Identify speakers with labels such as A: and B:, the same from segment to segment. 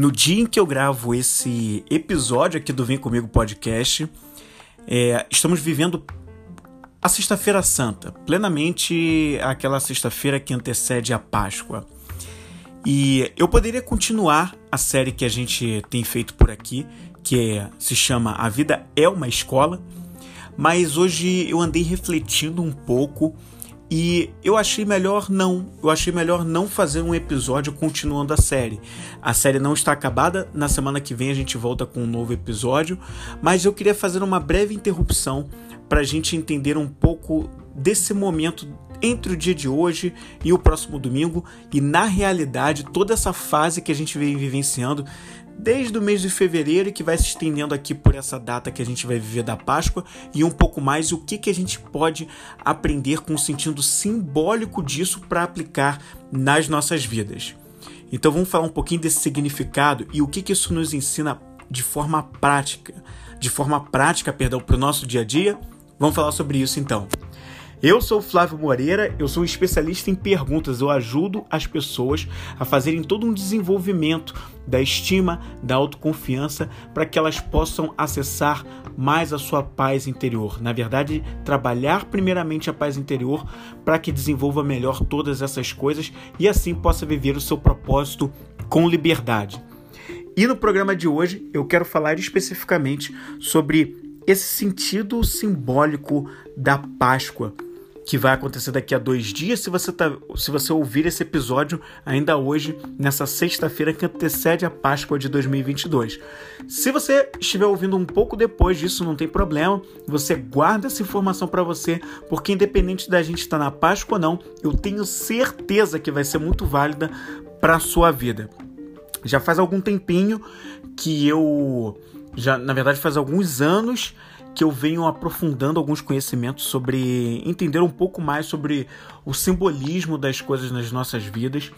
A: No dia em que eu gravo esse episódio aqui do Vem Comigo Podcast, é, estamos vivendo a Sexta-feira Santa, plenamente aquela sexta-feira que antecede a Páscoa. E eu poderia continuar a série que a gente tem feito por aqui, que é, se chama A Vida é uma Escola, mas hoje eu andei refletindo um pouco e eu achei melhor não. Eu achei melhor não fazer um episódio continuando a série. A série não está acabada. Na semana que vem a gente volta com um novo episódio. Mas eu queria fazer uma breve interrupção para a gente entender um pouco desse momento entre o dia de hoje e o próximo domingo e na realidade toda essa fase que a gente vem vivenciando desde o mês de fevereiro e que vai se estendendo aqui por essa data que a gente vai viver da Páscoa e um pouco mais o que, que a gente pode aprender com o sentido simbólico disso para aplicar nas nossas vidas. Então vamos falar um pouquinho desse significado e o que, que isso nos ensina de forma prática, de forma prática, perdão, para o nosso dia a dia. Vamos falar sobre isso então. Eu sou Flávio Moreira, eu sou especialista em perguntas. Eu ajudo as pessoas a fazerem todo um desenvolvimento da estima, da autoconfiança, para que elas possam acessar mais a sua paz interior. Na verdade, trabalhar primeiramente a paz interior para que desenvolva melhor todas essas coisas e assim possa viver o seu propósito com liberdade. E no programa de hoje eu quero falar especificamente sobre esse sentido simbólico da Páscoa que vai acontecer daqui a dois dias. Se você, tá, se você ouvir esse episódio ainda hoje, nessa sexta-feira que antecede a Páscoa de 2022. Se você estiver ouvindo um pouco depois disso, não tem problema. Você guarda essa informação para você, porque independente da gente estar na Páscoa ou não, eu tenho certeza que vai ser muito válida para a sua vida. Já faz algum tempinho que eu já, na verdade, faz alguns anos que eu venho aprofundando alguns conhecimentos sobre entender um pouco mais sobre o simbolismo das coisas nas nossas vidas.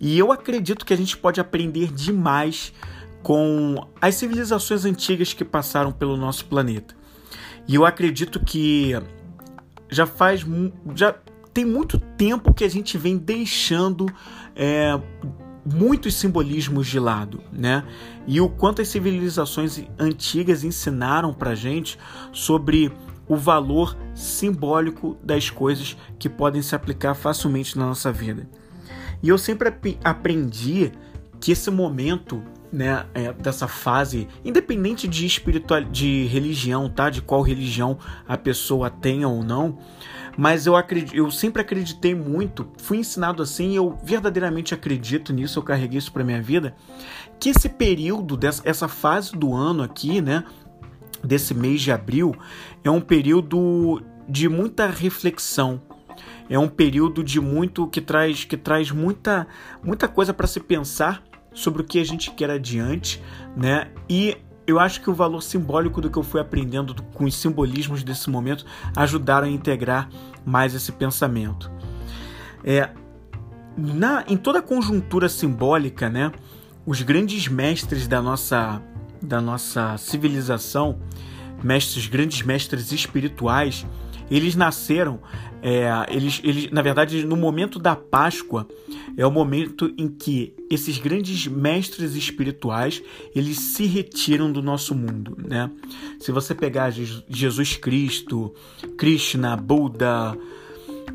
A: E eu acredito que a gente pode aprender demais com as civilizações antigas que passaram pelo nosso planeta. E eu acredito que já faz já tem muito tempo que a gente vem deixando é, muitos simbolismos de lado, né? E o quanto as civilizações antigas ensinaram para gente sobre o valor simbólico das coisas que podem se aplicar facilmente na nossa vida. E eu sempre ap aprendi que esse momento, né, é, dessa fase, independente de espiritual, de religião, tá, de qual religião a pessoa tenha ou não, mas eu, acredito, eu sempre acreditei muito, fui ensinado assim, eu verdadeiramente acredito nisso, eu carreguei isso para minha vida, que esse período, dessa, essa fase do ano aqui, né, desse mês de abril, é um período de muita reflexão, é um período de muito que traz que traz muita muita coisa para se pensar sobre o que a gente quer adiante, né? E eu acho que o valor simbólico do que eu fui aprendendo com os simbolismos desse momento ajudaram a integrar mais esse pensamento. É, na, em toda a conjuntura simbólica, né, os grandes mestres da nossa, da nossa civilização, mestres, grandes mestres espirituais, eles nasceram, é, eles, eles, na verdade, no momento da Páscoa, é o momento em que esses grandes mestres espirituais eles se retiram do nosso mundo, né? Se você pegar Jesus Cristo, Krishna, Buda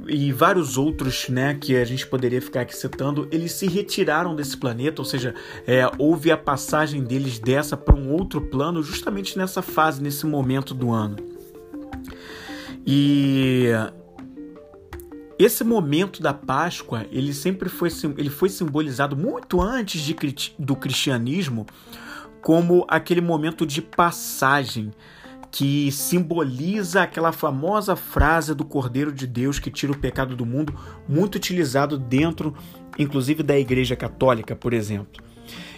A: e vários outros, né, que a gente poderia ficar aqui citando, eles se retiraram desse planeta, ou seja, é, houve a passagem deles dessa para um outro plano, justamente nessa fase, nesse momento do ano. E esse momento da Páscoa, ele sempre foi, ele foi simbolizado muito antes de, do cristianismo como aquele momento de passagem que simboliza aquela famosa frase do Cordeiro de Deus que tira o pecado do mundo, muito utilizado dentro, inclusive, da Igreja Católica, por exemplo.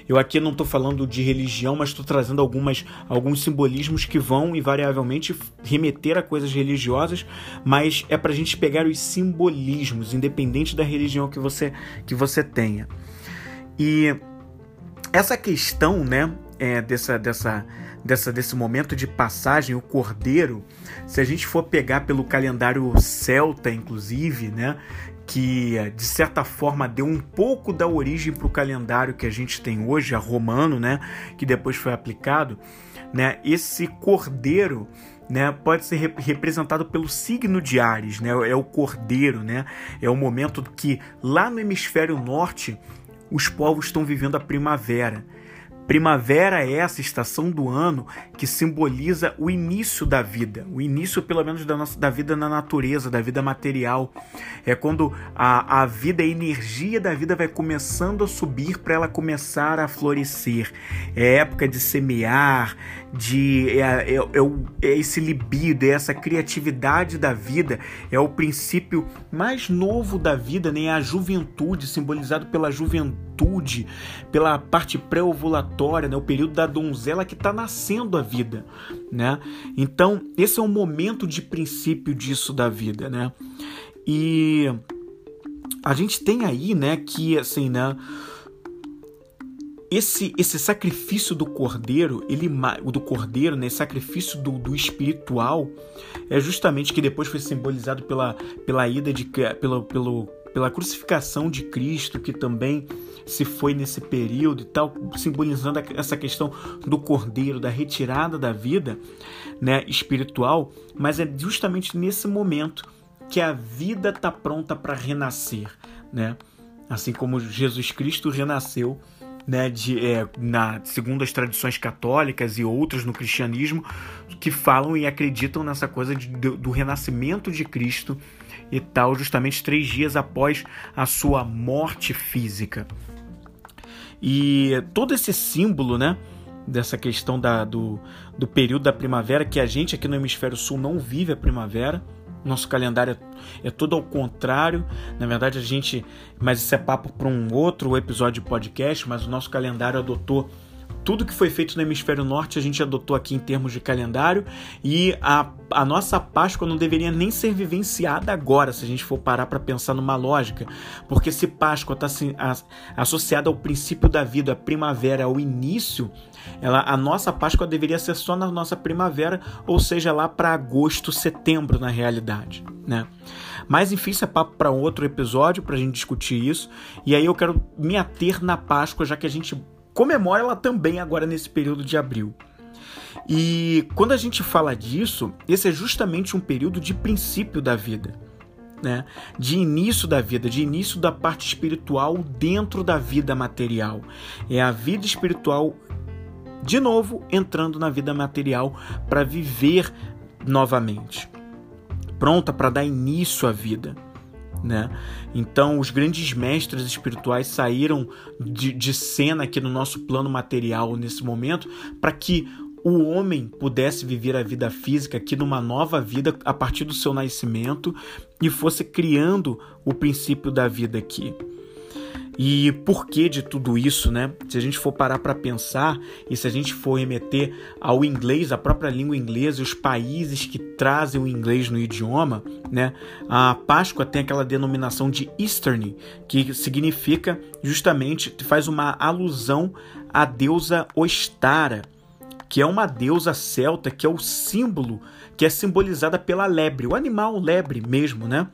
A: Eu aqui não estou falando de religião, mas estou trazendo algumas, alguns simbolismos que vão invariavelmente remeter a coisas religiosas, mas é para a gente pegar os simbolismos, independente da religião que você, que você tenha. E essa questão, né, é, dessa, dessa, dessa, desse momento de passagem, o cordeiro, se a gente for pegar pelo calendário celta, inclusive, né, que de certa forma deu um pouco da origem para o calendário que a gente tem hoje, a romano, né, que depois foi aplicado, né, esse cordeiro né, pode ser rep representado pelo signo de Ares, né, é o cordeiro, né, é o momento que lá no hemisfério norte os povos estão vivendo a primavera. Primavera é essa estação do ano que simboliza o início da vida, o início, pelo menos, da, nossa, da vida na natureza, da vida material. É quando a, a vida, a energia da vida vai começando a subir para ela começar a florescer. É época de semear, de é, é, é, é esse libido, é essa criatividade da vida, é o princípio mais novo da vida, né? É a juventude, simbolizado pela juventude, pela parte pré-ovulatória, né? o período da donzela que está nascendo a vida. Né? Então, esse é um momento de princípio disso da vida. Né? E a gente tem aí né, que assim, né? esse esse sacrifício do cordeiro, ele do cordeiro, né, sacrifício do, do espiritual, é justamente que depois foi simbolizado pela pela ida de pelo, pelo pela crucificação de Cristo, que também se foi nesse período e tal, simbolizando essa questão do cordeiro, da retirada da vida, né, espiritual, mas é justamente nesse momento que a vida está pronta para renascer, né? Assim como Jesus Cristo renasceu né, de, é, na, segundo as tradições católicas e outras no cristianismo, que falam e acreditam nessa coisa de, do, do renascimento de Cristo e tal, justamente três dias após a sua morte física. E todo esse símbolo, né, dessa questão da, do, do período da primavera, que a gente aqui no hemisfério sul não vive a primavera, nosso calendário é, é tudo ao contrário. Na verdade, a gente. Mas isso é papo para um outro episódio de podcast. Mas o nosso calendário adotou tudo que foi feito no hemisfério norte a gente adotou aqui em termos de calendário e a, a nossa Páscoa não deveria nem ser vivenciada agora, se a gente for parar para pensar numa lógica, porque se Páscoa está associada ao princípio da vida, a primavera, ao início, ela, a nossa Páscoa deveria ser só na nossa primavera, ou seja, lá para agosto, setembro, na realidade, né? Mas enfim, isso é papo para outro episódio para a gente discutir isso. E aí eu quero me ater na Páscoa, já que a gente comemora ela também agora nesse período de abril. E quando a gente fala disso, esse é justamente um período de princípio da vida, né? de início da vida, de início da parte espiritual dentro da vida material. É a vida espiritual, de novo, entrando na vida material para viver novamente, pronta para dar início à vida. Né? Então, os grandes mestres espirituais saíram de, de cena aqui no nosso plano material nesse momento para que o homem pudesse viver a vida física aqui numa nova vida a partir do seu nascimento e fosse criando o princípio da vida aqui. E por que de tudo isso, né? Se a gente for parar para pensar e se a gente for remeter ao inglês, a própria língua inglesa, os países que trazem o inglês no idioma, né? A Páscoa tem aquela denominação de Eastern, que significa justamente faz uma alusão à deusa Ostara, que é uma deusa celta, que é o símbolo que é simbolizada pela lebre, o animal lebre mesmo, né?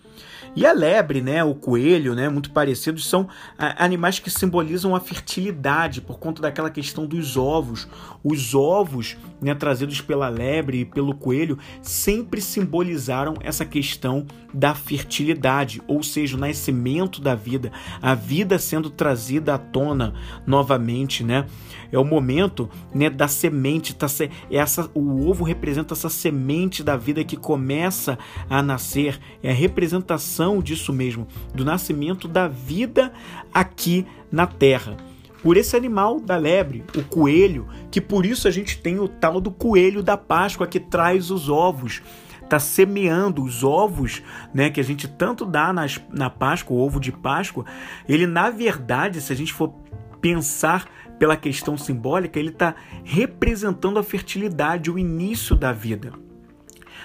A: E a lebre, né, o coelho, né, muito parecidos, são animais que simbolizam a fertilidade por conta daquela questão dos ovos. Os ovos, né, trazidos pela lebre e pelo coelho, sempre simbolizaram essa questão da fertilidade, ou seja, o nascimento da vida, a vida sendo trazida à tona novamente, né? É o momento, né, da semente, tá se, essa o ovo representa essa semente da vida que começa a nascer, é a representação disso mesmo, do nascimento da vida aqui na terra por esse animal da lebre, o coelho, que por isso a gente tem o tal do coelho da Páscoa que traz os ovos está semeando os ovos, né, que a gente tanto dá nas, na Páscoa, o ovo de Páscoa, ele na verdade, se a gente for pensar pela questão simbólica, ele está representando a fertilidade, o início da vida.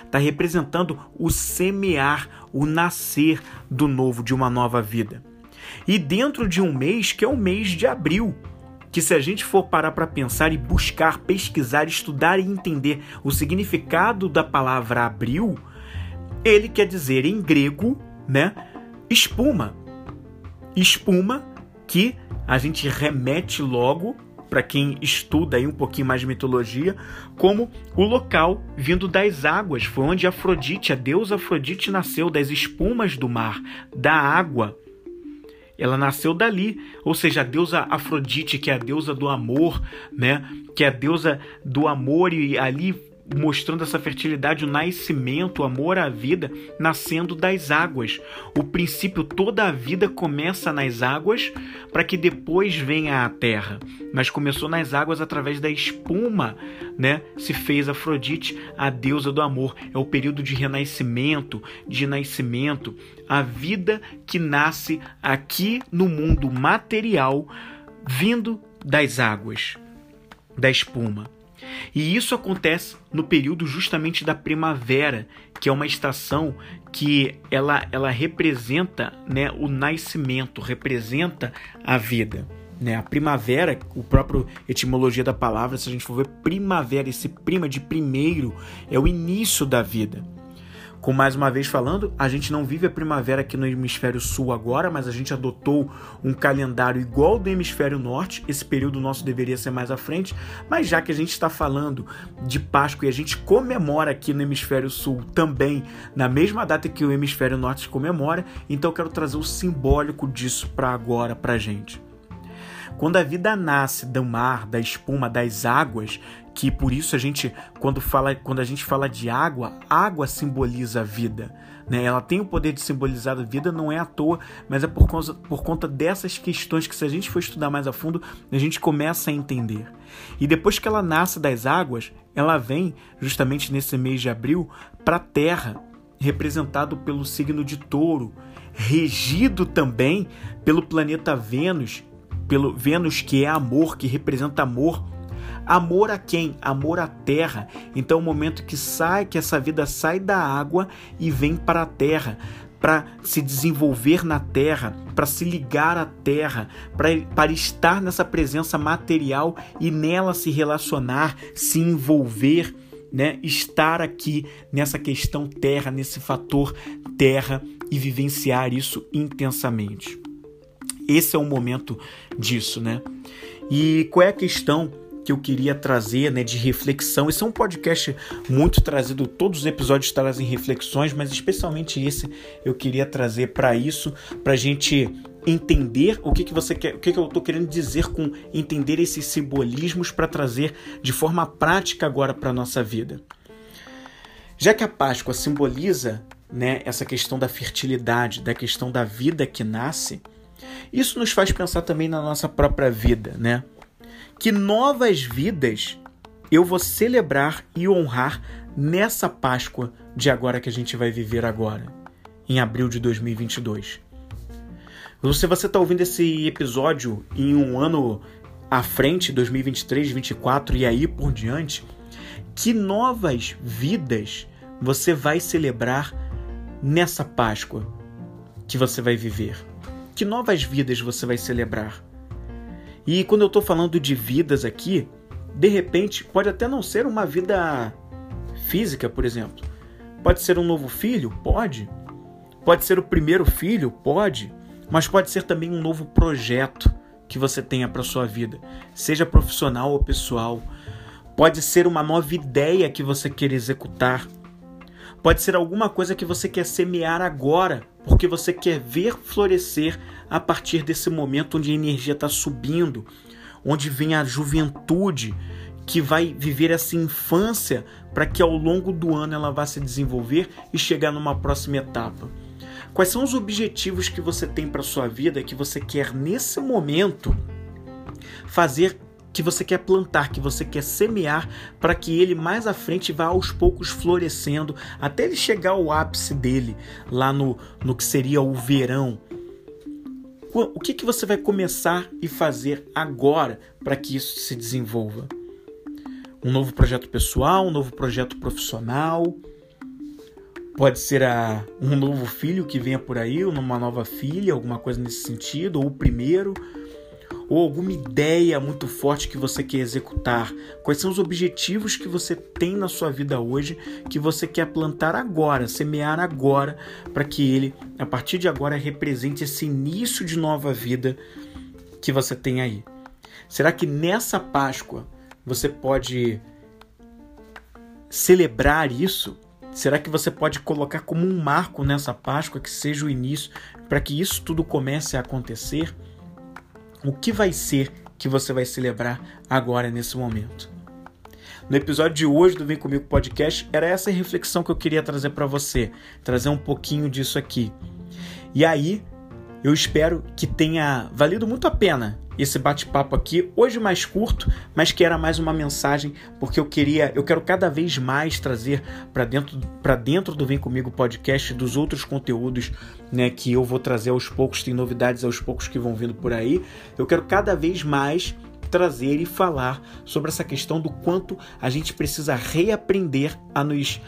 A: Está representando o semear, o nascer do novo, de uma nova vida. E dentro de um mês, que é o mês de abril, que se a gente for parar para pensar e buscar, pesquisar, estudar e entender o significado da palavra abril, ele quer dizer em grego, né, espuma. Espuma que a gente remete logo para quem estuda aí um pouquinho mais de mitologia, como o local vindo das águas, foi onde Afrodite, a deusa Afrodite nasceu das espumas do mar, da água. Ela nasceu dali, ou seja, a deusa Afrodite, que é a deusa do amor, né? Que é a deusa do amor e ali mostrando essa fertilidade, o nascimento, o amor à vida, nascendo das águas. O princípio, toda a vida começa nas águas para que depois venha a terra. Mas começou nas águas através da espuma, né? Se fez Afrodite, a deusa do amor. É o período de renascimento, de nascimento, a vida que nasce aqui no mundo material, vindo das águas, da espuma. E isso acontece no período justamente da primavera, que é uma estação que ela, ela representa né, o nascimento, representa a vida. Né? A primavera, o próprio etimologia da palavra, se a gente for ver primavera, esse prima de primeiro, é o início da vida. Com mais uma vez falando, a gente não vive a primavera aqui no hemisfério sul agora, mas a gente adotou um calendário igual do hemisfério norte. Esse período nosso deveria ser mais à frente, mas já que a gente está falando de Páscoa e a gente comemora aqui no hemisfério sul também na mesma data que o hemisfério norte comemora, então eu quero trazer o simbólico disso para agora para gente. Quando a vida nasce do mar, da espuma, das águas, que por isso a gente quando fala quando a gente fala de água, água simboliza a vida, né? Ela tem o poder de simbolizar a vida, não é à toa, mas é por conta, por conta dessas questões que se a gente for estudar mais a fundo, a gente começa a entender. E depois que ela nasce das águas, ela vem justamente nesse mês de abril para a terra, representado pelo signo de Touro, regido também pelo planeta Vênus, pelo Vênus que é amor, que representa amor Amor a quem? Amor à terra. Então, o momento que sai, que essa vida sai da água e vem para a terra, para se desenvolver na terra, para se ligar à terra, para estar nessa presença material e nela se relacionar, se envolver, né? estar aqui nessa questão terra, nesse fator terra e vivenciar isso intensamente. Esse é o momento disso, né? E qual é a questão que eu queria trazer, né, de reflexão. Esse é um podcast muito trazido, todos os episódios trazem reflexões, mas especialmente esse eu queria trazer para isso, para gente entender o que, que você quer, o que, que eu estou querendo dizer com entender esses simbolismos para trazer de forma prática agora para nossa vida. Já que a Páscoa simboliza né, essa questão da fertilidade, da questão da vida que nasce, isso nos faz pensar também na nossa própria vida, né? Que novas vidas eu vou celebrar e honrar nessa Páscoa de agora que a gente vai viver agora, em abril de 2022. Se você está ouvindo esse episódio em um ano à frente, 2023, 2024 e aí por diante, que novas vidas você vai celebrar nessa Páscoa que você vai viver? Que novas vidas você vai celebrar? E quando eu estou falando de vidas aqui, de repente pode até não ser uma vida física, por exemplo. Pode ser um novo filho? Pode. Pode ser o primeiro filho? Pode. Mas pode ser também um novo projeto que você tenha para sua vida, seja profissional ou pessoal. Pode ser uma nova ideia que você quer executar. Pode ser alguma coisa que você quer semear agora, porque você quer ver florescer a partir desse momento onde a energia está subindo, onde vem a juventude que vai viver essa infância para que ao longo do ano ela vá se desenvolver e chegar numa próxima etapa. Quais são os objetivos que você tem para sua vida que você quer nesse momento fazer que você quer plantar, que você quer semear, para que ele mais à frente vá aos poucos florescendo, até ele chegar ao ápice dele, lá no, no que seria o verão. O que, que você vai começar e fazer agora para que isso se desenvolva? Um novo projeto pessoal, um novo projeto profissional, pode ser a, um novo filho que venha por aí, uma nova filha, alguma coisa nesse sentido, ou o primeiro ou alguma ideia muito forte que você quer executar? Quais são os objetivos que você tem na sua vida hoje que você quer plantar agora, semear agora, para que ele, a partir de agora, represente esse início de nova vida que você tem aí? Será que nessa Páscoa você pode celebrar isso? Será que você pode colocar como um marco nessa Páscoa que seja o início para que isso tudo comece a acontecer? O que vai ser que você vai celebrar agora nesse momento? No episódio de hoje do Vem Comigo Podcast, era essa reflexão que eu queria trazer para você, trazer um pouquinho disso aqui. E aí, eu espero que tenha valido muito a pena esse bate-papo aqui, hoje mais curto, mas que era mais uma mensagem, porque eu queria, eu quero cada vez mais trazer para dentro para dentro do Vem Comigo podcast dos outros conteúdos, né, que eu vou trazer aos poucos, tem novidades aos poucos que vão vindo por aí. Eu quero cada vez mais trazer e falar sobre essa questão do quanto a gente precisa reaprender a nos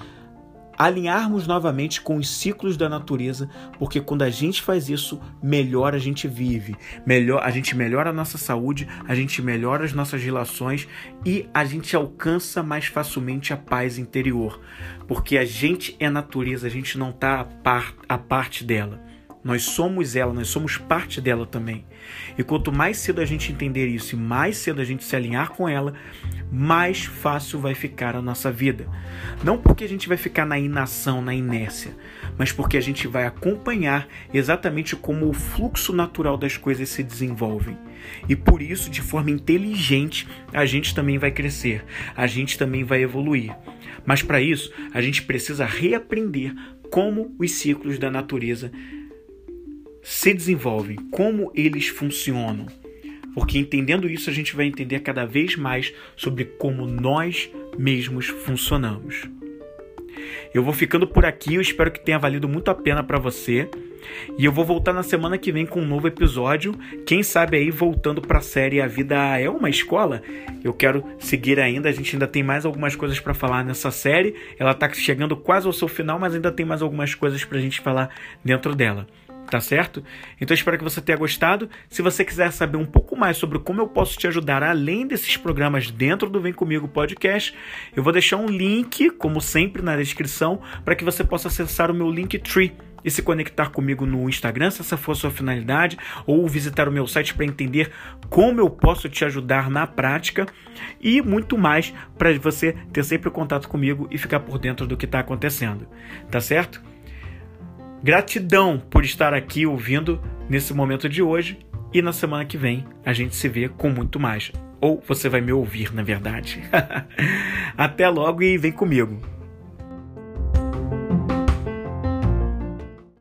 A: alinharmos novamente com os ciclos da natureza, porque quando a gente faz isso, melhor a gente vive, melhor a gente melhora a nossa saúde, a gente melhora as nossas relações e a gente alcança mais facilmente a paz interior, porque a gente é natureza, a gente não está a, par, a parte dela. Nós somos ela, nós somos parte dela também. E quanto mais cedo a gente entender isso e mais cedo a gente se alinhar com ela, mais fácil vai ficar a nossa vida. Não porque a gente vai ficar na inação, na inércia, mas porque a gente vai acompanhar exatamente como o fluxo natural das coisas se desenvolvem. E por isso, de forma inteligente, a gente também vai crescer, a gente também vai evoluir. Mas para isso, a gente precisa reaprender como os ciclos da natureza se desenvolvem, como eles funcionam. Porque entendendo isso, a gente vai entender cada vez mais sobre como nós mesmos funcionamos. Eu vou ficando por aqui, eu espero que tenha valido muito a pena para você. E eu vou voltar na semana que vem com um novo episódio. Quem sabe aí voltando para a série A Vida é uma Escola. Eu quero seguir ainda, a gente ainda tem mais algumas coisas para falar nessa série. Ela está chegando quase ao seu final, mas ainda tem mais algumas coisas para a gente falar dentro dela tá certo? Então espero que você tenha gostado. Se você quiser saber um pouco mais sobre como eu posso te ajudar além desses programas dentro do Vem Comigo Podcast, eu vou deixar um link, como sempre, na descrição, para que você possa acessar o meu Linktree e se conectar comigo no Instagram, se essa for a sua finalidade, ou visitar o meu site para entender como eu posso te ajudar na prática e muito mais para você ter sempre contato comigo e ficar por dentro do que está acontecendo. Tá certo? Gratidão por estar aqui ouvindo nesse momento de hoje e na semana que vem a gente se vê com muito mais. Ou você vai me ouvir, na verdade. Até logo e vem comigo.